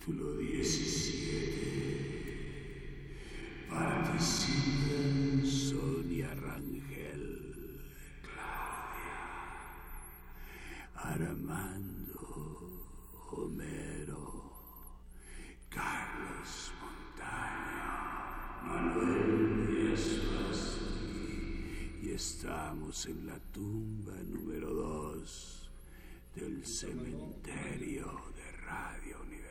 Capítulo 17. Participan Sonia Rangel, Claudia, Armando, Homero, Carlos Montaño, Manuel Díaz y estamos en la tumba número 2 del cementerio de Radio Universidad.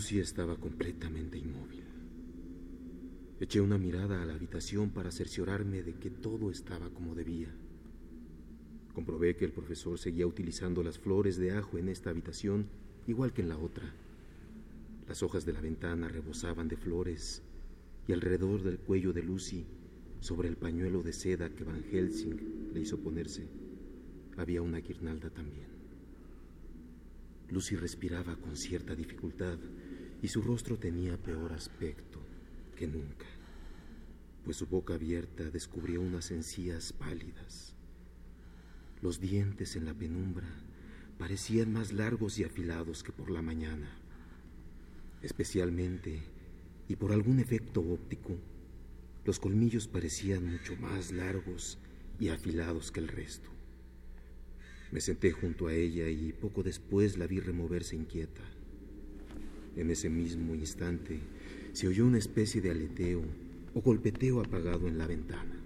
Lucy estaba completamente inmóvil. Eché una mirada a la habitación para cerciorarme de que todo estaba como debía. Comprobé que el profesor seguía utilizando las flores de ajo en esta habitación igual que en la otra. Las hojas de la ventana rebosaban de flores y alrededor del cuello de Lucy, sobre el pañuelo de seda que Van Helsing le hizo ponerse, había una guirnalda también. Lucy respiraba con cierta dificultad y su rostro tenía peor aspecto que nunca, pues su boca abierta descubría unas encías pálidas. Los dientes en la penumbra parecían más largos y afilados que por la mañana. Especialmente, y por algún efecto óptico, los colmillos parecían mucho más largos y afilados que el resto. Me senté junto a ella y poco después la vi removerse inquieta. En ese mismo instante se oyó una especie de aleteo o golpeteo apagado en la ventana.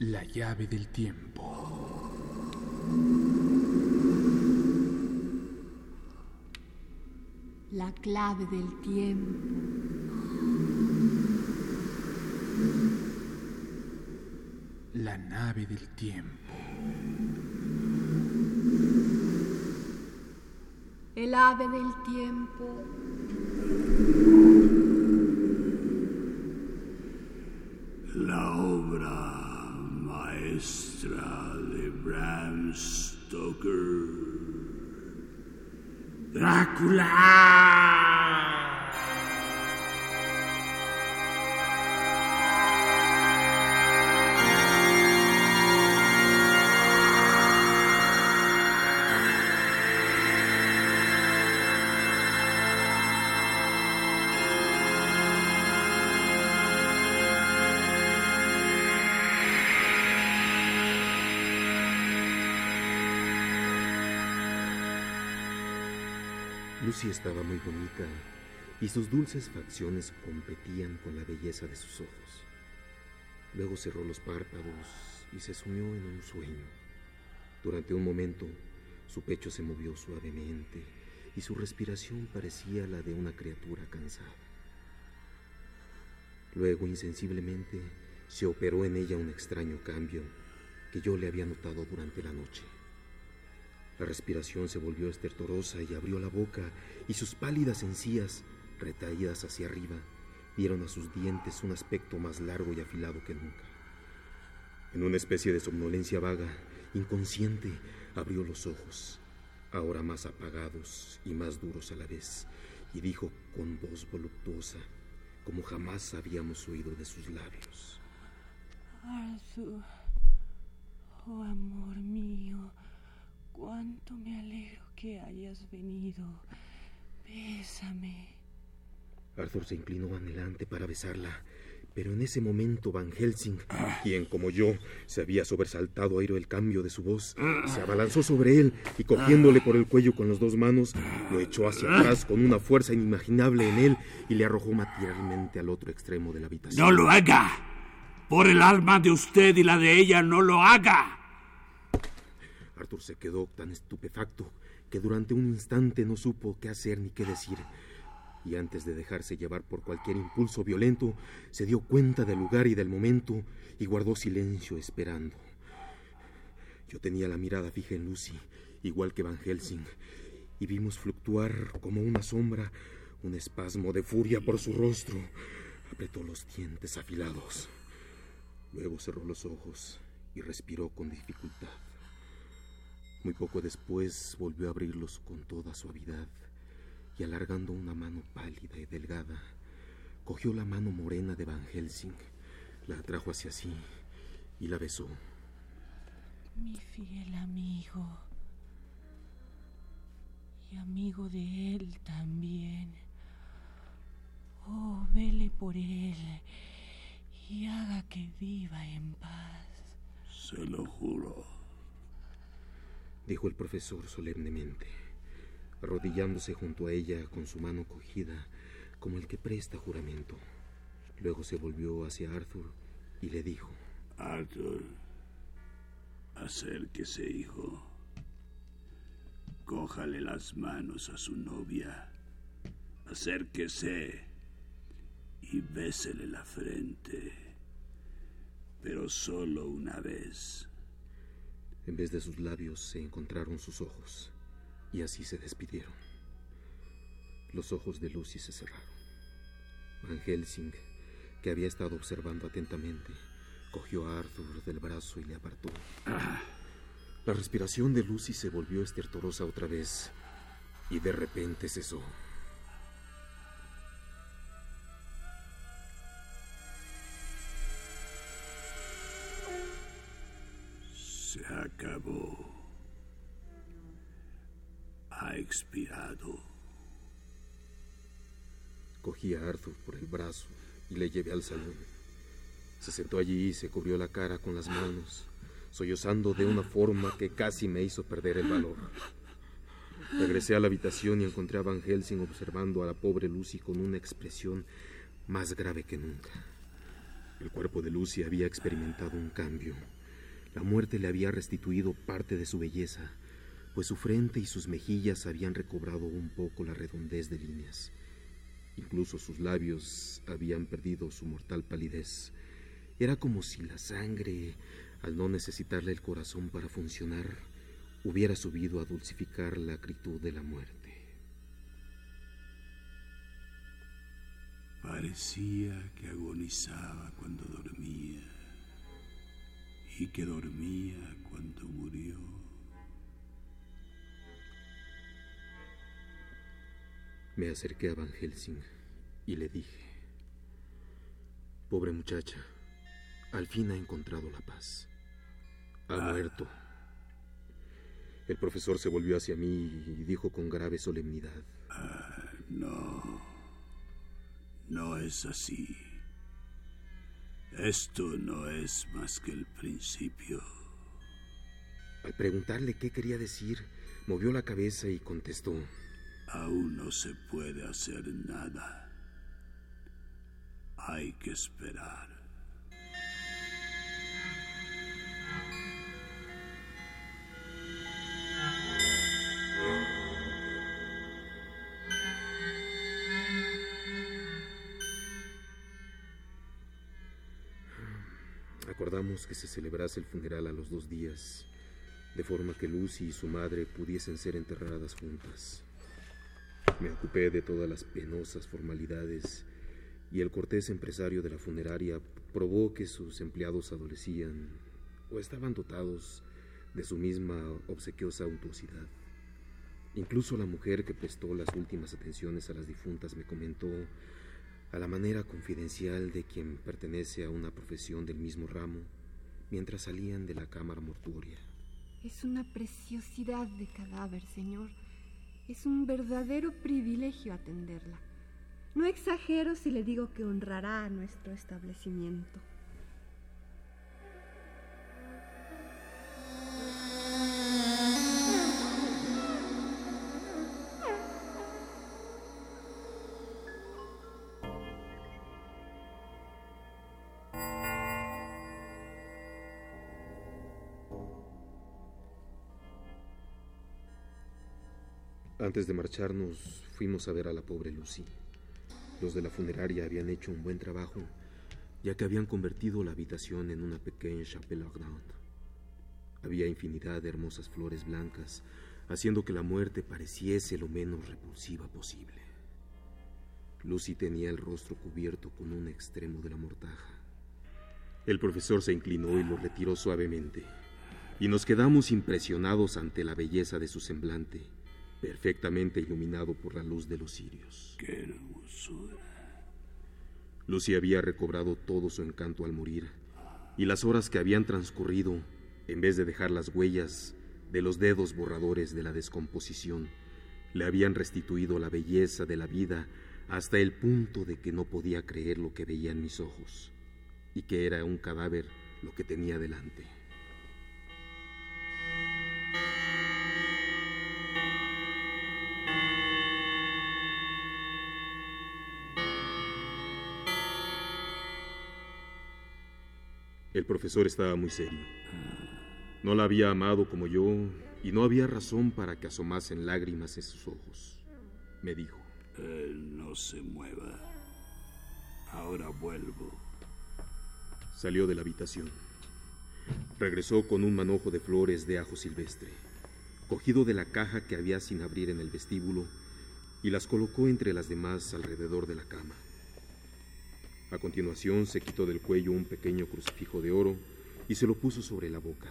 La llave del tiempo. La clave del tiempo. La nave del tiempo. El ave del tiempo. La obra maestra de Bram Stoker. Drácula. Estaba muy bonita y sus dulces facciones competían con la belleza de sus ojos. Luego cerró los párpados y se sumió en un sueño. Durante un momento, su pecho se movió suavemente y su respiración parecía la de una criatura cansada. Luego, insensiblemente, se operó en ella un extraño cambio que yo le había notado durante la noche. La respiración se volvió estertorosa y abrió la boca, y sus pálidas encías, retraídas hacia arriba, dieron a sus dientes un aspecto más largo y afilado que nunca. En una especie de somnolencia vaga, inconsciente, abrió los ojos, ahora más apagados y más duros a la vez, y dijo con voz voluptuosa, como jamás habíamos oído de sus labios. Arthur, oh amor mío, cuánto me alegro que hayas venido. Bésame. Arthur se inclinó adelante para besarla, pero en ese momento Van Helsing, quien como yo se había sobresaltado a oír el cambio de su voz, se abalanzó sobre él y cogiéndole por el cuello con las dos manos, lo echó hacia atrás con una fuerza inimaginable en él y le arrojó materialmente al otro extremo de la habitación. No lo haga. Por el alma de usted y la de ella, no lo haga. Arthur se quedó tan estupefacto que durante un instante no supo qué hacer ni qué decir, y antes de dejarse llevar por cualquier impulso violento, se dio cuenta del lugar y del momento y guardó silencio esperando. Yo tenía la mirada fija en Lucy, igual que Van Helsing, y vimos fluctuar como una sombra un espasmo de furia por su rostro. Apretó los dientes afilados. Luego cerró los ojos y respiró con dificultad. Muy poco después volvió a abrirlos con toda suavidad y alargando una mano pálida y delgada, cogió la mano morena de Van Helsing, la atrajo hacia sí y la besó. Mi fiel amigo. Y amigo de él también. Oh, vele por él y haga que viva en paz. Se lo juro dijo el profesor solemnemente, arrodillándose junto a ella con su mano cogida, como el que presta juramento. Luego se volvió hacia Arthur y le dijo, Arthur, acérquese, hijo. Cójale las manos a su novia. Acérquese y bésele la frente, pero solo una vez. En vez de sus labios se encontraron sus ojos, y así se despidieron. Los ojos de Lucy se cerraron. Van Helsing, que había estado observando atentamente, cogió a Arthur del brazo y le apartó. La respiración de Lucy se volvió estertorosa otra vez y de repente cesó. Expirado. Cogí a Arthur por el brazo y le llevé al salón. Se sentó allí y se cubrió la cara con las manos, sollozando de una forma que casi me hizo perder el valor. Regresé a la habitación y encontré a Van Helsing observando a la pobre Lucy con una expresión más grave que nunca. El cuerpo de Lucy había experimentado un cambio. La muerte le había restituido parte de su belleza, pues su frente y sus mejillas habían recobrado un poco la redondez de líneas. Incluso sus labios habían perdido su mortal palidez. Era como si la sangre, al no necesitarle el corazón para funcionar, hubiera subido a dulcificar la acritud de la muerte. Parecía que agonizaba cuando dormía y que dormía cuando murió. Me acerqué a Van Helsing y le dije, pobre muchacha, al fin ha encontrado la paz. Ha Ah. muerto. El profesor se volvió hacia mí y dijo con grave solemnidad, Ah, no, no es así. Esto no es más que el principio. al preguntarle qué quería decir, movió la cabeza y contestó, Aún no se puede hacer nada. Hay que esperar. Acordamos que se celebrase el funeral a los dos días, de forma que Lucy y su madre pudiesen ser enterradas juntas. Me ocupé de todas las penosas formalidades y el cortés empresario de la funeraria probó que sus empleados adolecían o estaban dotados de su misma obsequiosa untuosidad. Incluso la mujer que prestó las últimas atenciones a las difuntas me comentó a la manera confidencial de quien pertenece a una profesión del mismo ramo, mientras salían de la cámara mortuoria. Es una preciosidad de cadáver, señor. Es un verdadero privilegio atenderla. No exagero si le digo que honrará a nuestro establecimiento. Antes de marcharnos, fuimos a ver a la pobre Lucy. Los de la funeraria habían hecho un buen trabajo, ya que habían convertido la habitación en una pequeña chapelle grande. Había infinidad de hermosas flores blancas, haciendo que la muerte pareciese lo menos repulsiva posible. Lucy tenía el rostro cubierto con un extremo de la mortaja. El profesor se inclinó y lo retiró suavemente, y nos quedamos impresionados ante la belleza de su semblante perfectamente iluminado por la luz de los cirios. ¡Qué hermosura! Lucy había recobrado todo su encanto al morir, y las horas que habían transcurrido, en vez de dejar las huellas de los dedos borradores de la descomposición, le habían restituido la belleza de la vida hasta el punto de que no podía creer lo que veía en mis ojos, y que era un cadáver lo que tenía delante. El profesor estaba muy serio. No la había amado como yo y no había razón para que asomasen lágrimas en sus ojos. Me dijo. Él no se mueva. Ahora vuelvo. Salió de la habitación. Regresó con un manojo de flores de ajo silvestre, cogido de la caja que había sin abrir en el vestíbulo, y las colocó entre las demás alrededor de la cama. A continuación se quitó del cuello un pequeño crucifijo de oro y se lo puso sobre la boca.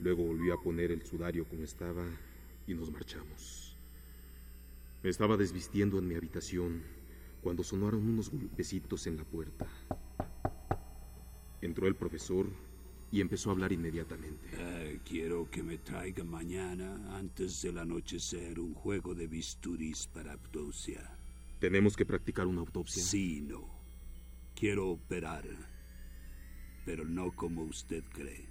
Luego volvió a poner el sudario como estaba y nos marchamos. Me estaba desvistiendo en mi habitación cuando sonaron unos golpecitos en la puerta. Entró el profesor y empezó a hablar inmediatamente. Eh, quiero que me traiga mañana, antes del anochecer, un juego de bisturís para autopsia. ¿Tenemos que practicar una autopsia? Sí, no. Quiero operar, pero no como usted cree.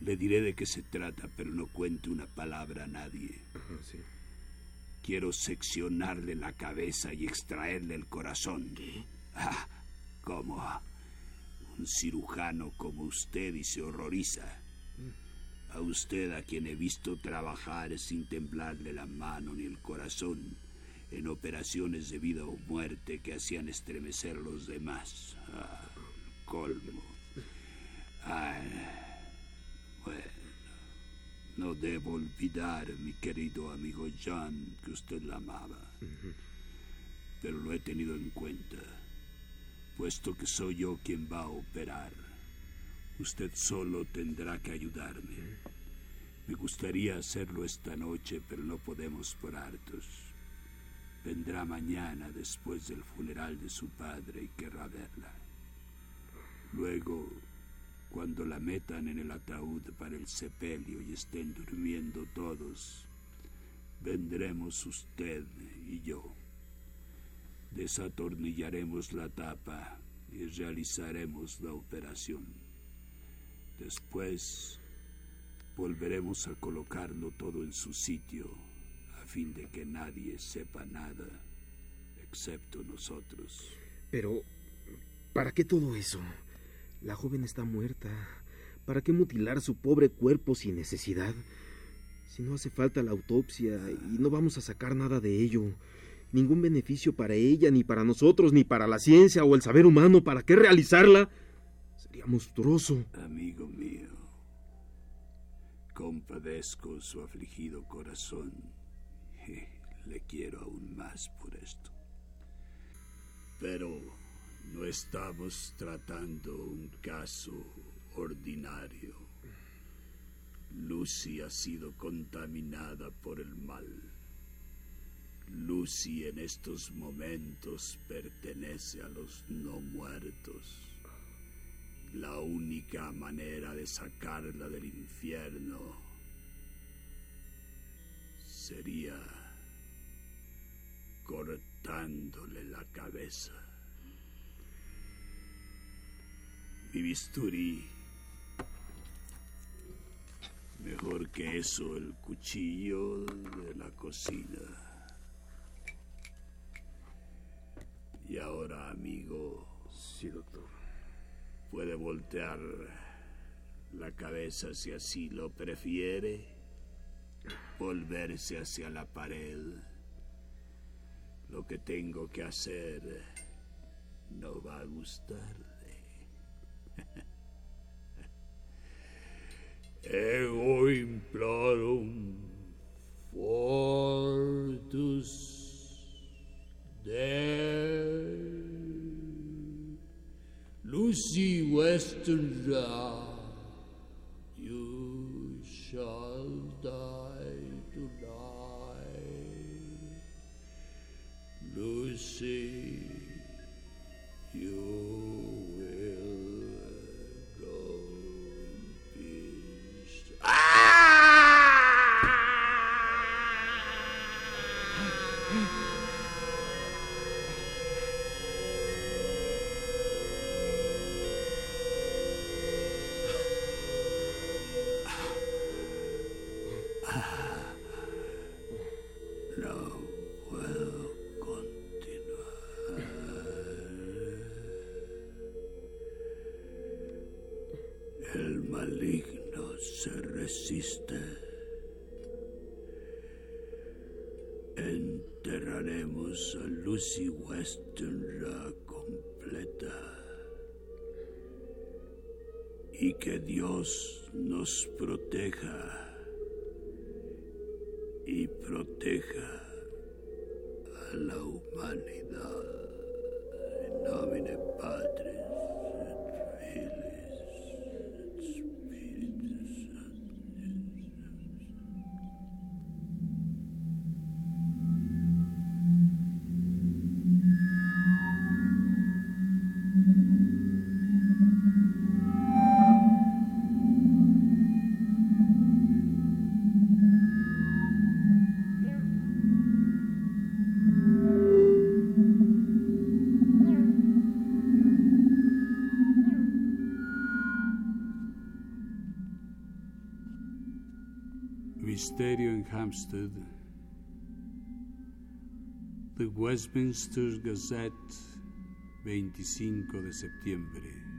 Le diré de qué se trata, pero no cuente una palabra a nadie. sí. Quiero seccionarle la cabeza y extraerle el corazón. ¿Qué? Ah, ¿Cómo? Un cirujano como usted y se horroriza. A usted a quien he visto trabajar sin temblarle la mano ni el corazón en operaciones de vida o muerte que hacían estremecer a los demás. Ah, colmo. bueno, no debo olvidar, mi querido amigo John, que usted la amaba. Pero lo he tenido en cuenta, puesto que soy yo quien va a operar. Usted solo tendrá que ayudarme. Me gustaría hacerlo esta noche, pero no podemos por hartos. Vendrá mañana después del funeral de su padre y querrá verla. Luego, cuando la metan en el ataúd para el sepelio y estén durmiendo todos, vendremos usted y yo. Desatornillaremos la tapa y realizaremos la operación. Después volveremos a colocarlo todo en su sitio fin de que nadie sepa nada, excepto nosotros. Pero, ¿para qué todo eso? La joven está muerta. ¿Para qué mutilar su pobre cuerpo sin necesidad? Si no hace falta la autopsia y no vamos a sacar nada de ello, ningún beneficio para ella, ni para nosotros, ni para la ciencia o el saber humano, ¿para qué realizarla? Sería monstruoso. Amigo mío, compadezco su afligido corazón le quiero aún más por esto. Pero no estamos tratando un caso ordinario. Lucy ha sido contaminada por el mal. Lucy en estos momentos pertenece a los no muertos. La única manera de sacarla del infierno sería cortándole la cabeza. Mi bisturí. Mejor que eso, el cuchillo de la cocina. Y ahora, amigo. Sí, doctor. Puede voltear la cabeza si así lo prefiere. volverse hacia la pared. Lo que tengo que hacer no va a gustarle. Ego implorum fortus de Lucy Westenra. You shall Lucy, you will go in peace. No A Lucy Weston la completa. Y que Dios nos proteja y proteja a la humanidad. Hampstead. The Westminster Gazette, 25 de septiembre.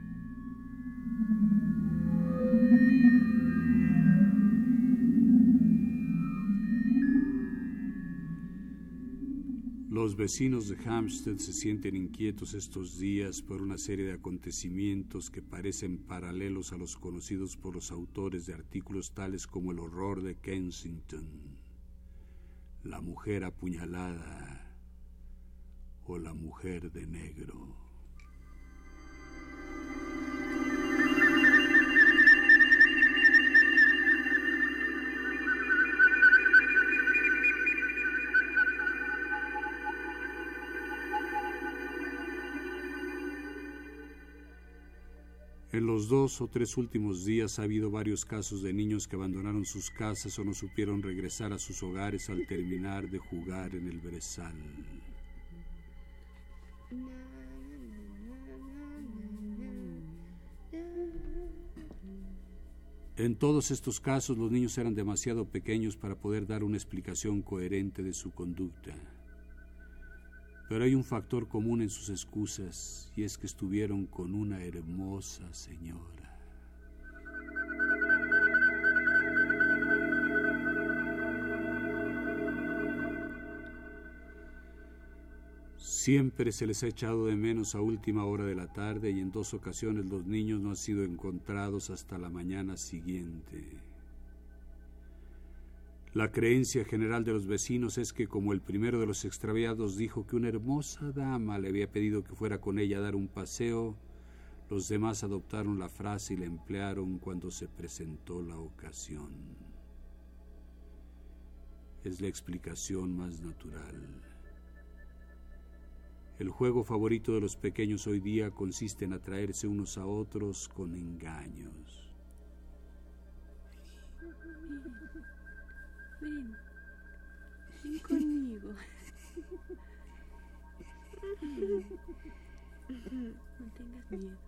Los vecinos de Hampstead se sienten inquietos estos días por una serie de acontecimientos que parecen paralelos a los conocidos por los autores de artículos tales como el horror de Kensington, la mujer apuñalada o la mujer de negro. Los dos o tres últimos días ha habido varios casos de niños que abandonaron sus casas o no supieron regresar a sus hogares al terminar de jugar en el brezal. En todos estos casos los niños eran demasiado pequeños para poder dar una explicación coherente de su conducta. Pero hay un factor común en sus excusas y es que estuvieron con una hermosa señora. Siempre se les ha echado de menos a última hora de la tarde y en dos ocasiones los niños no han sido encontrados hasta la mañana siguiente. La creencia general de los vecinos es que como el primero de los extraviados dijo que una hermosa dama le había pedido que fuera con ella a dar un paseo, los demás adoptaron la frase y la emplearon cuando se presentó la ocasión. Es la explicación más natural. El juego favorito de los pequeños hoy día consiste en atraerse unos a otros con engaños. Ven, ven conmigo. No tengas miedo.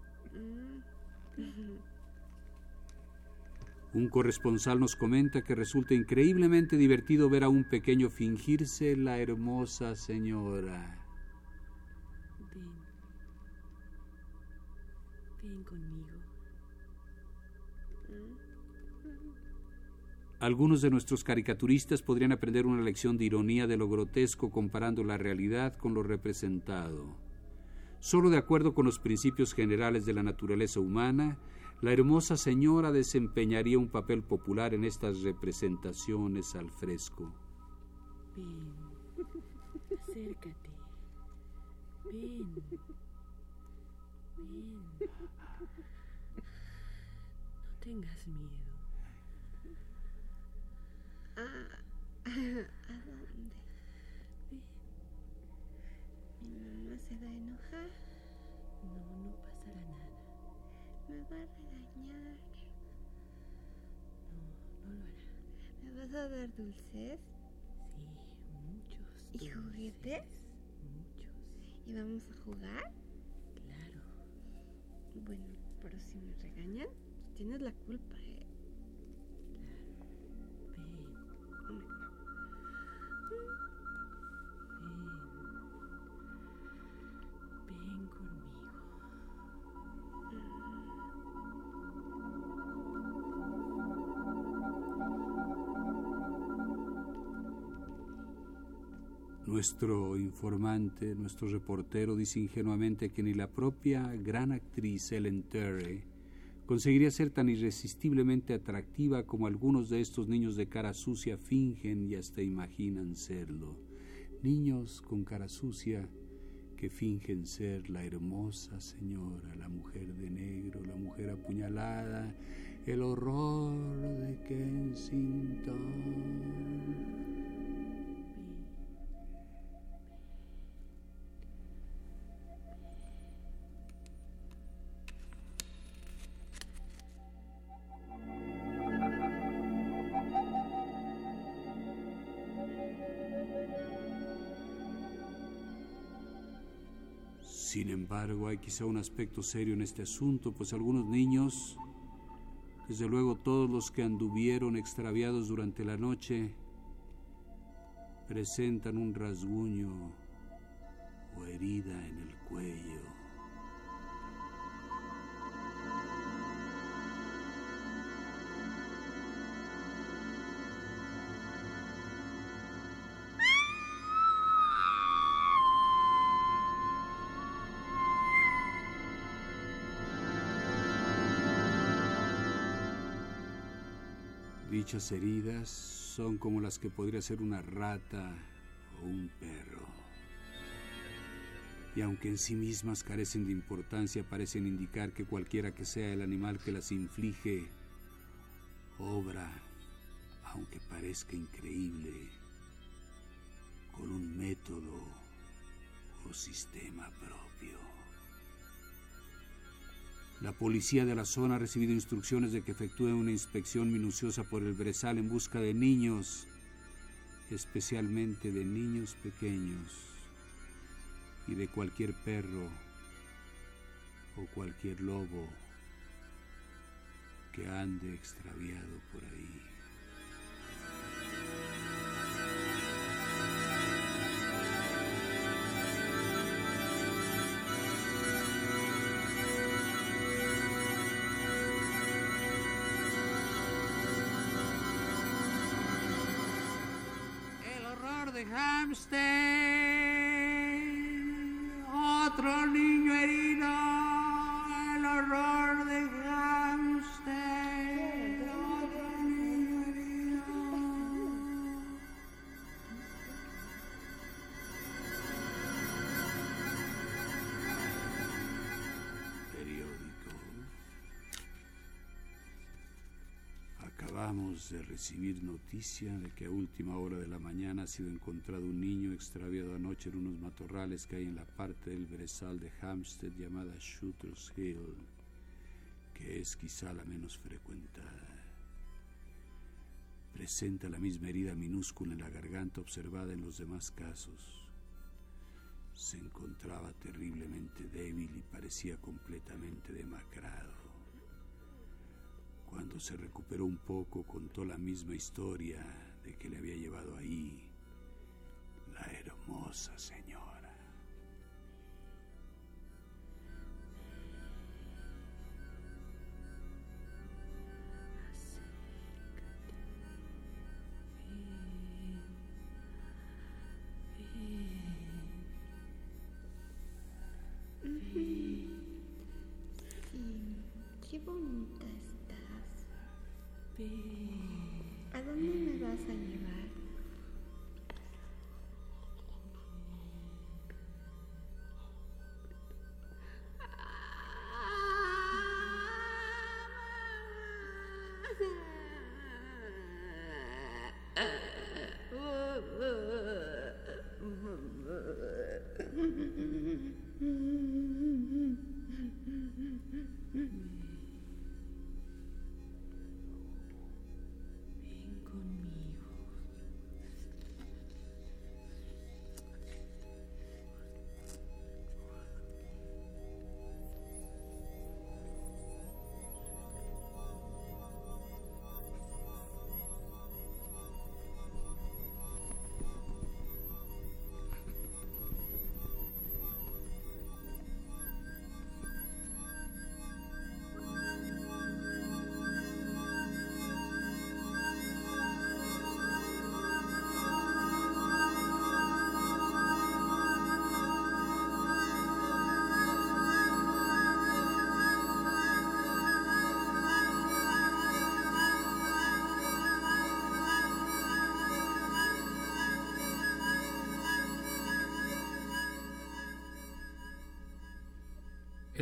Un corresponsal nos comenta que resulta increíblemente divertido ver a un pequeño fingirse la hermosa señora. Ven. Ven conmigo. Algunos de nuestros caricaturistas podrían aprender una lección de ironía de lo grotesco comparando la realidad con lo representado. Solo de acuerdo con los principios generales de la naturaleza humana, la hermosa señora desempeñaría un papel popular en estas representaciones al fresco. Ven, acércate. Ven. Ven. No tengas miedo. ¿A dónde? Ven. Mi mamá se va a enojar. No, no pasará nada. Me va a regañar. No, no lo hará. ¿Me vas a dar dulces? Sí, muchos. ¿Y juguetes? Muchos. ¿Y vamos a jugar? Claro. Bueno, pero si me regañan, tienes la culpa, ¿eh? Ven. Ven Nuestro informante, nuestro reportero, dice ingenuamente que ni la propia gran actriz Ellen Terry conseguiría ser tan irresistiblemente atractiva como algunos de estos niños de cara sucia fingen y hasta imaginan serlo. Niños con cara sucia que fingen ser la hermosa señora, la mujer de negro, la mujer apuñalada, el horror de Kensington. Embargo, hay quizá un aspecto serio en este asunto, pues algunos niños, desde luego todos los que anduvieron extraviados durante la noche, presentan un rasguño o herida en el cuello. Dichas heridas son como las que podría ser una rata o un perro. Y aunque en sí mismas carecen de importancia, parecen indicar que cualquiera que sea el animal que las inflige, obra, aunque parezca increíble, con un método o sistema propio. La policía de la zona ha recibido instrucciones de que efectúe una inspección minuciosa por el brezal en busca de niños, especialmente de niños pequeños y de cualquier perro o cualquier lobo que ande extraviado por ahí. El horror de Hampstead. Otro niño herido. De recibir noticia de que a última hora de la mañana ha sido encontrado un niño extraviado anoche en unos matorrales que hay en la parte del brezal de Hampstead llamada Shooter's Hill, que es quizá la menos frecuentada. Presenta la misma herida minúscula en la garganta observada en los demás casos. Se encontraba terriblemente débil y parecía completamente demacrado. Cuando se recuperó un poco, contó la misma historia de que le había llevado ahí la hermosa señora. Dónde me vas a llevar?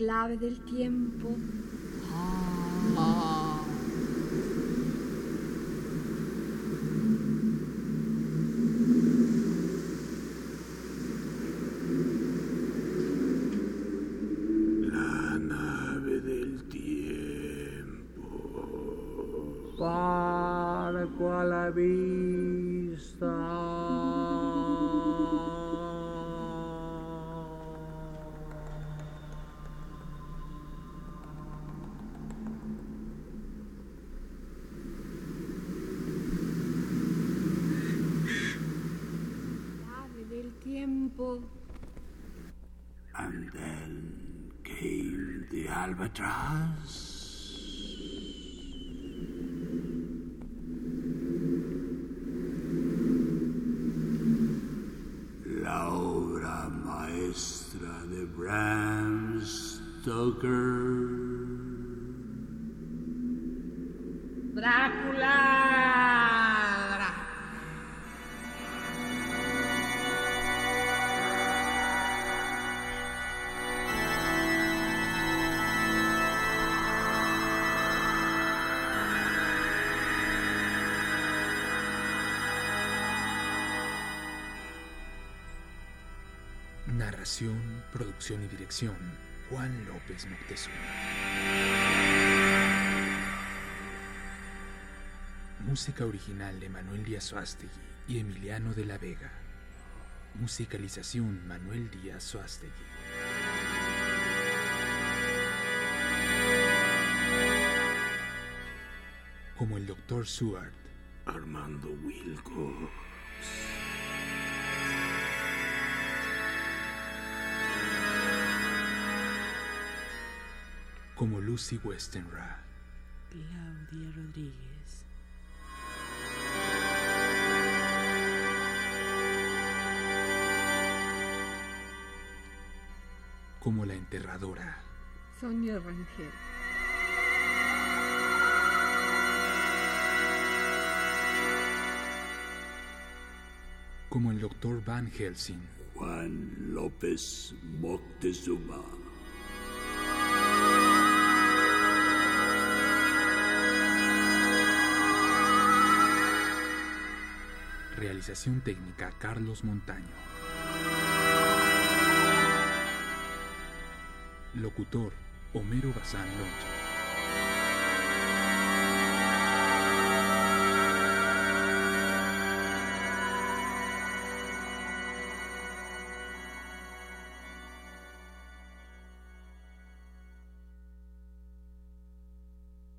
clave del tiempo. La nave del tiempo. Barco a la vista. Madras. Narración, producción y dirección Juan López Moctezuma. Música original de Manuel Díaz Suástegui y Emiliano de la Vega. Musicalización Manuel Díaz Suástegui. Como el Dr. Seward, Armando Wilcox. Como Lucy Westenra, Claudia Rodríguez. como la enterradora, Sonia Rangel. como el Dr. Van Helsing, Juan López Moctezuma. Realización técnica Carlos Montaño. Locutor Homero Bazán Loncha.